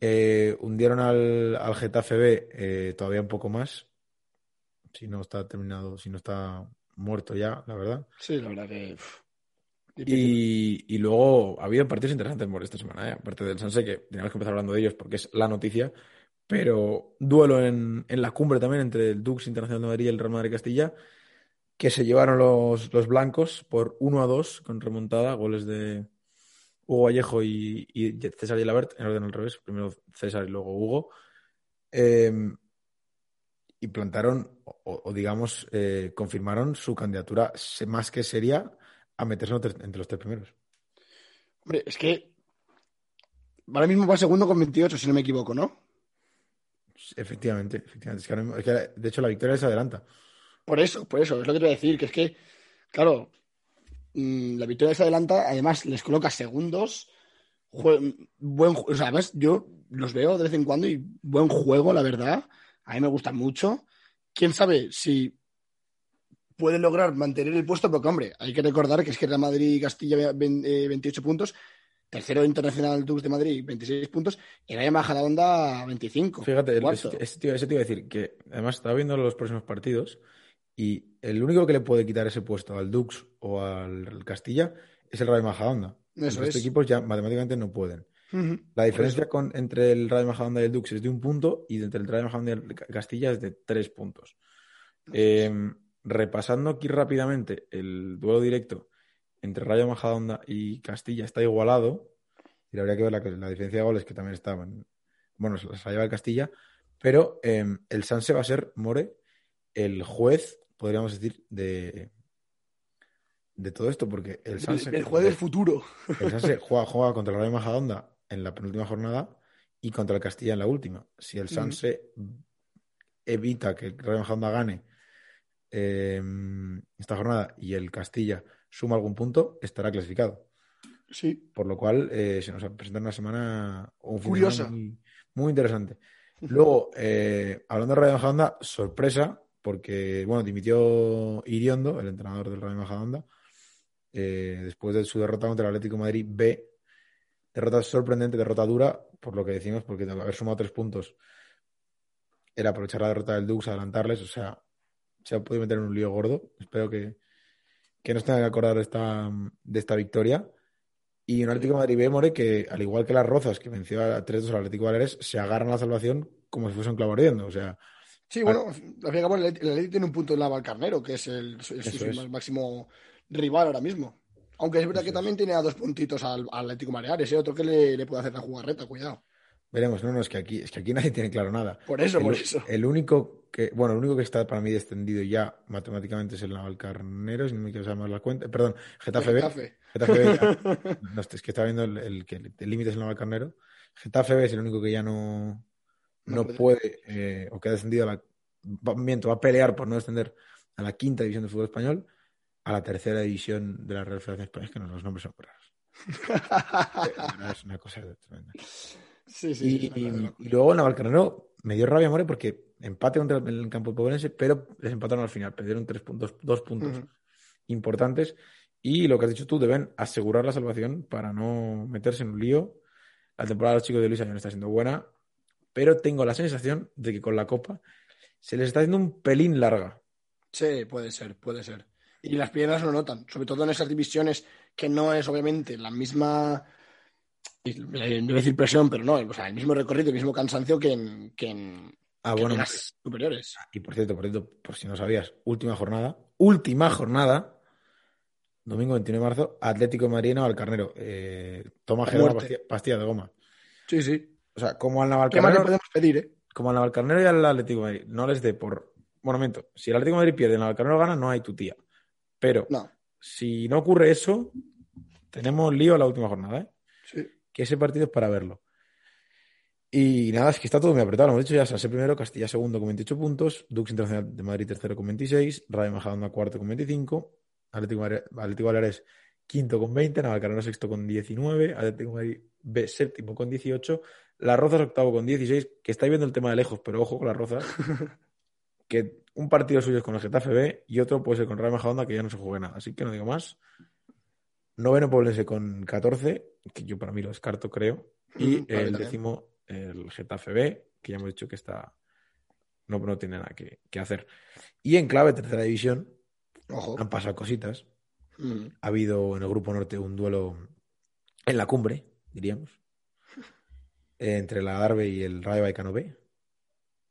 Eh, hundieron al, al Getafe B eh, todavía un poco más. Si no está terminado, si no está muerto ya, la verdad. Sí, la verdad que. Y, y luego ha habido partidos interesantes por esta semana, ¿eh? aparte del Sanse, que teníamos que empezar hablando de ellos porque es la noticia. Pero duelo en, en la cumbre también entre el Dux Internacional de Madrid y el Real Madrid Castilla, que se llevaron los, los blancos por 1 a 2 con remontada, goles de Hugo Vallejo y, y César Gilabert, en orden al revés, primero César y luego Hugo. Eh, y plantaron, o, digamos, eh, confirmaron su candidatura más que seria a meterse entre los tres primeros. Hombre, es que ahora mismo va segundo con 28, si no me equivoco, ¿no? Efectivamente, efectivamente. Es que, de hecho la victoria se adelanta. Por eso, por eso, es lo que te voy a decir, que es que, claro, mm, la victoria se adelanta, además les coloca segundos, buen, o sea, además yo los veo de vez en cuando y buen juego, la verdad, a mí me gusta mucho. Quién sabe si pueden lograr mantener el puesto, porque hombre, hay que recordar que es que Real Madrid y Castilla 28 eh, puntos, tercero internacional Dux de Madrid 26 puntos y Rayo Majadahonda 25. Fíjate, ese, te iba a decir que además estaba viendo los próximos partidos y el único que le puede quitar ese puesto al Dux o al Castilla es el Rayo Majadahonda. Estos equipos ya matemáticamente no pueden. La diferencia con, entre el Rayo Majadahonda y el Dux es de un punto y entre el Rayo Majadahonda y el Castilla es de tres puntos. Em, repasando aquí rápidamente el duelo directo entre Rayo Majadahonda y Castilla está igualado. Y habría que ver la, diferencia de goles que también estaban. Bueno, se la lleva el Castilla. Pero em, el Sanse va a ser More el juez, podríamos decir, de, de todo esto, porque el Sanse. El, juez del futuro. El Sanse juega, juega contra el Rayo Majadahonda en la penúltima jornada y contra el Castilla en la última. Si el Sanse evita que el Rayo Majadahonda gane em, esta jornada y el Castilla suma algún punto, estará clasificado. Sí. Por lo cual eh, se nos presenta una semana curiosa. Muy, interesante. Luego, eh, hablando de Rayo Majadahonda, sorpresa, porque bueno, dimitió Iriondo, el entrenador del Rayo Majadahonda, eh, después de su derrota contra el Atlético Madrid B. Derrota sorprendente, derrota dura, por lo que decimos, porque de haber sumado tres puntos era aprovechar la derrota del Dux, adelantarles, o sea, se ha podido meter en un lío gordo. Espero que, que nos tenga que acordar de esta, de esta victoria. Y un Atlético Madrid B, More, que al igual que las Rozas, que venció a 3-2 al Atlético Baleares, se agarran a la salvación como si fuese un clavo ardiendo. O sea, Sí, bueno, al fin y al cabo el Atlético tiene un punto en la Valcarnero, que es el, máximo rival ahora mismo. Aunque es verdad que también tiene a dos puntitos al, Atlético Mareares, ¿eh? otro que le, puede hacer la jugarreta, cuidado. Veremos, no, no, es que aquí, es que aquí [LAUGHS] nadie tiene claro nada. Por eso, por eso. El único que, bueno, el único que está para mí descendido ya matemáticamente es el Navalcarnero, si no me quiero llamar la cuenta. Perdón, Getafe B. Getafe. B [LAUGHS] no, es que está viendo el, que el límite es el Navalcarnero. Getafe B es el único que ya no, no, puede, eh, o que ha descendido a la. Miento, va a pelear por no descender a la quinta división de fútbol español a la tercera división de la Real Federación Española, es que no, los nombres son raros. [LAUGHS] es una cosa tremenda. Sí, sí, y, y, luego Navalcarnero me dio rabia, More, porque empate contra el, campo de Poblense, pero les empataron al final, perdieron tres puntos, dos puntos importantes. Y lo que has dicho tú, deben asegurar la salvación para no meterse en un lío. La temporada de los chicos de Luisa ya no está siendo buena, pero tengo la sensación de que con la Copa se les está haciendo un pelín larga. Sí, puede ser, puede ser y las piedras lo notan, sobre todo en esas divisiones que no es obviamente la misma, no voy a decir presión, pero no, o sea, el mismo recorrido, el mismo cansancio que en, que en, ah, bueno, las superiores. Y por cierto, por cierto, por si no sabías, última jornada, última jornada, domingo 21 de marzo, Atlético Marino al Carnero. Eh, toma Gerardo pastilla, de goma. Sí, sí. O sea, como al Navalcarnero. ¿Qué podemos pedir, eh? Como al Navalcarnero y al Atlético Madrid. No les dé por. Bueno, momento. Si el Atlético Madrid pierde y el Navalcarnero gana, no hay tu tía. Pero si no ocurre eso, tenemos lío a la última jornada, ¿eh? Sí. Que ese partido es para verlo. Y nada, es que está todo muy apretado. Lo hemos dicho ya, Sanse primero, Castilla segundo con 28 puntos, Dux Internacional de Madrid tercero con 26, Rayo Majadahonda cuarto con 25, Atlético, Atlético Baleares quinto con 20, Navalcarnero sexto con 19, Atlético Madrid B séptimo con 18, Las Rozas octavo con 16, que estáis viendo el tema de lejos, pero ojo con Las Rozas, [LAUGHS] que un partido suyo es con el Getafe B y otro puede ser con Real Majadahonda que ya no se juegue nada. Así que no digo más. Noveno Poblense con 14, que yo para mí lo descarto, creo. Y el décimo, el Getafe B, que ya hemos dicho que está. No, no tiene nada que, hacer. Y en clave tercera división, han pasado cositas. Ha habido en el Grupo Norte un duelo en la cumbre, diríamos, entre la Darbe y el Rayo Vallecano B,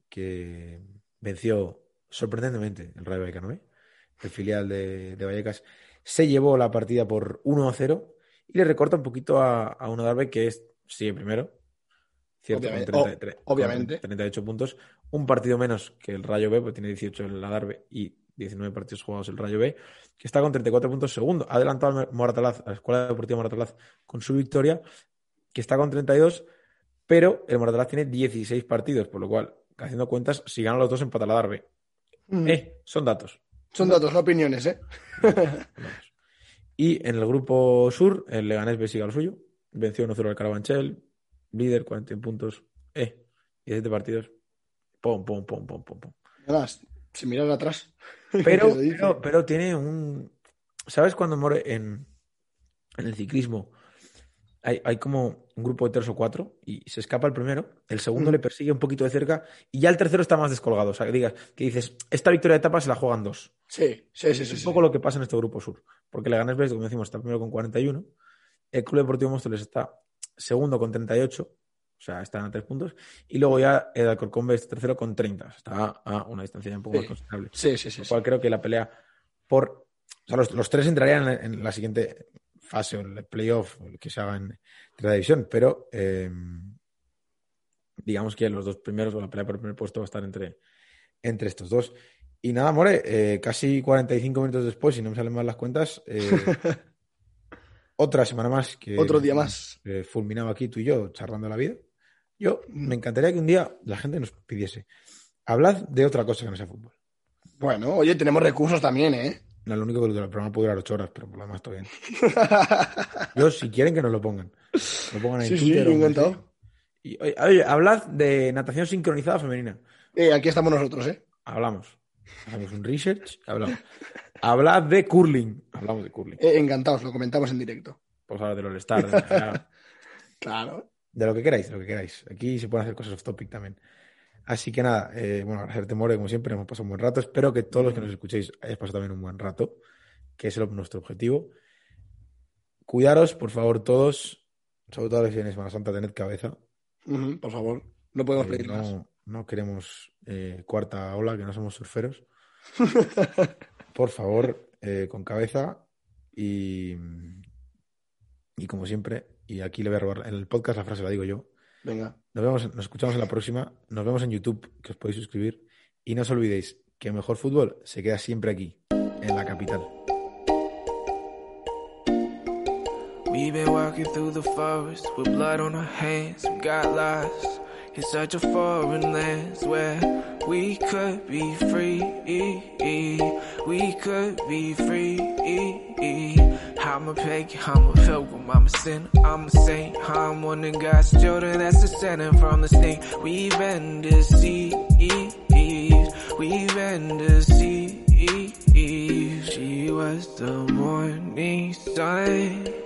que venció sorprendentemente el Rayo Vallecano, ¿eh? el filial de, Vallecas, se llevó la partida por 1 0 y le recorta un poquito a, a Uno Darbe que es, sigue primero, cierto, Obviamente, con o- 30 tre- obviamente. con 38 puntos, un partido menos que el Rayo B, porque tiene 18 el Adarve y 19 partidos jugados el Rayo B, que está con 34 puntos segundo. Adelantado al Moratalaz, a la Escuela Deportiva Moratalaz, con su victoria, que está con 32, pero el Moratalaz tiene 16 partidos, por lo cual, haciendo cuentas, si ganan los dos, empata el Adarve. Mm. Eh, son datos. Son datos, no opiniones, ¿eh? Y en el grupo sur, el Leganés sigue al suyo. Venció 1-0 al Carabanchel. Líder, 41 puntos. Eh, 17 partidos. Pum, pum, pum, pum, pum, pum. Nada, sin mirar atrás. [LAUGHS] Pero, pero, pero tiene un. ¿Sabes cuando more en, en el ciclismo? Hay, hay como un grupo de tres o cuatro y se escapa el primero, el segundo Mm. le persigue un poquito de cerca y ya el tercero está más descolgado. O sea, que digas, que dices, esta victoria de etapa se la juegan dos. Sí, sí, sí. Es sí, un sí. poco lo que pasa en este grupo sur. Porque Leganés B, como decimos, está primero con 41. El Club Deportivo Móstoles está segundo con 38. O sea, están a tres puntos. Y luego ya el Alcorcón B es tercero con 30. O sea, está a una distancia ya un poco más considerable. Sí, sí, sí. Lo cual creo que la pelea por. O sea, los, los tres entrarían en, en la siguiente fase, o el playoff, o el que se haga en tercera división, pero eh, digamos que los dos primeros, o la pelea por el primer puesto, va a estar entre, entre estos dos. Y nada, More, eh, casi 45 minutos después, si no me salen mal las cuentas, eh, [LAUGHS] otra semana más que Otro día más. eh, fulminaba aquí tú y yo charlando la vida. Yo me encantaría que un día la gente nos pidiese, hablad de otra cosa que no sea fútbol. Bueno, oye, tenemos recursos también, ¿eh? No, lo único que el programa puede durar ocho horas, pero por lo demás todo bien. [LAUGHS] Yo, si quieren, que nos lo pongan. Lo pongan en Sí, sí, Twitter. donde encantado. Y, oye, hablad de natación sincronizada femenina. Eh, aquí estamos nosotros, ¿eh? Hablamos. Hacemos un research, hablamos. Hablad de curling. Hablamos de curling. Eh, Encantados, lo comentamos en directo. Pues hablar del All-Star, [LAUGHS] Claro. de lo que queráis, de lo que queráis. Aquí se pueden hacer cosas off topic también. Así que nada, eh, bueno, agradecerte, More, como siempre, hemos pasado un buen rato. Espero que todos los que nos escuchéis hayáis pasado también un buen rato, que es el- nuestro objetivo. Cuidaros, por favor, todos, sobre todo los que viene Semana Santa, tened cabeza. Por favor, no podemos Eh, pedir más. no, no queremos eh, cuarta ola, que no somos surferos. [LAUGHS] Por favor, eh, con cabeza y, y como siempre, y aquí le voy a robar en el podcast la frase la digo yo. Venga. Nos vemos, nos escuchamos en la próxima. Nos vemos en YouTube, que os podéis suscribir. Y no os olvidéis que el mejor fútbol se queda siempre aquí, en la capital. We've in such a foreign land where we could be free. We could be free. I'm a pagan, I'm a pilgrim, I'm a sinner, I'm a saint. I'm one of God's children that's descended from the snake. We've been deceived. We've been deceived. She was the morning sun.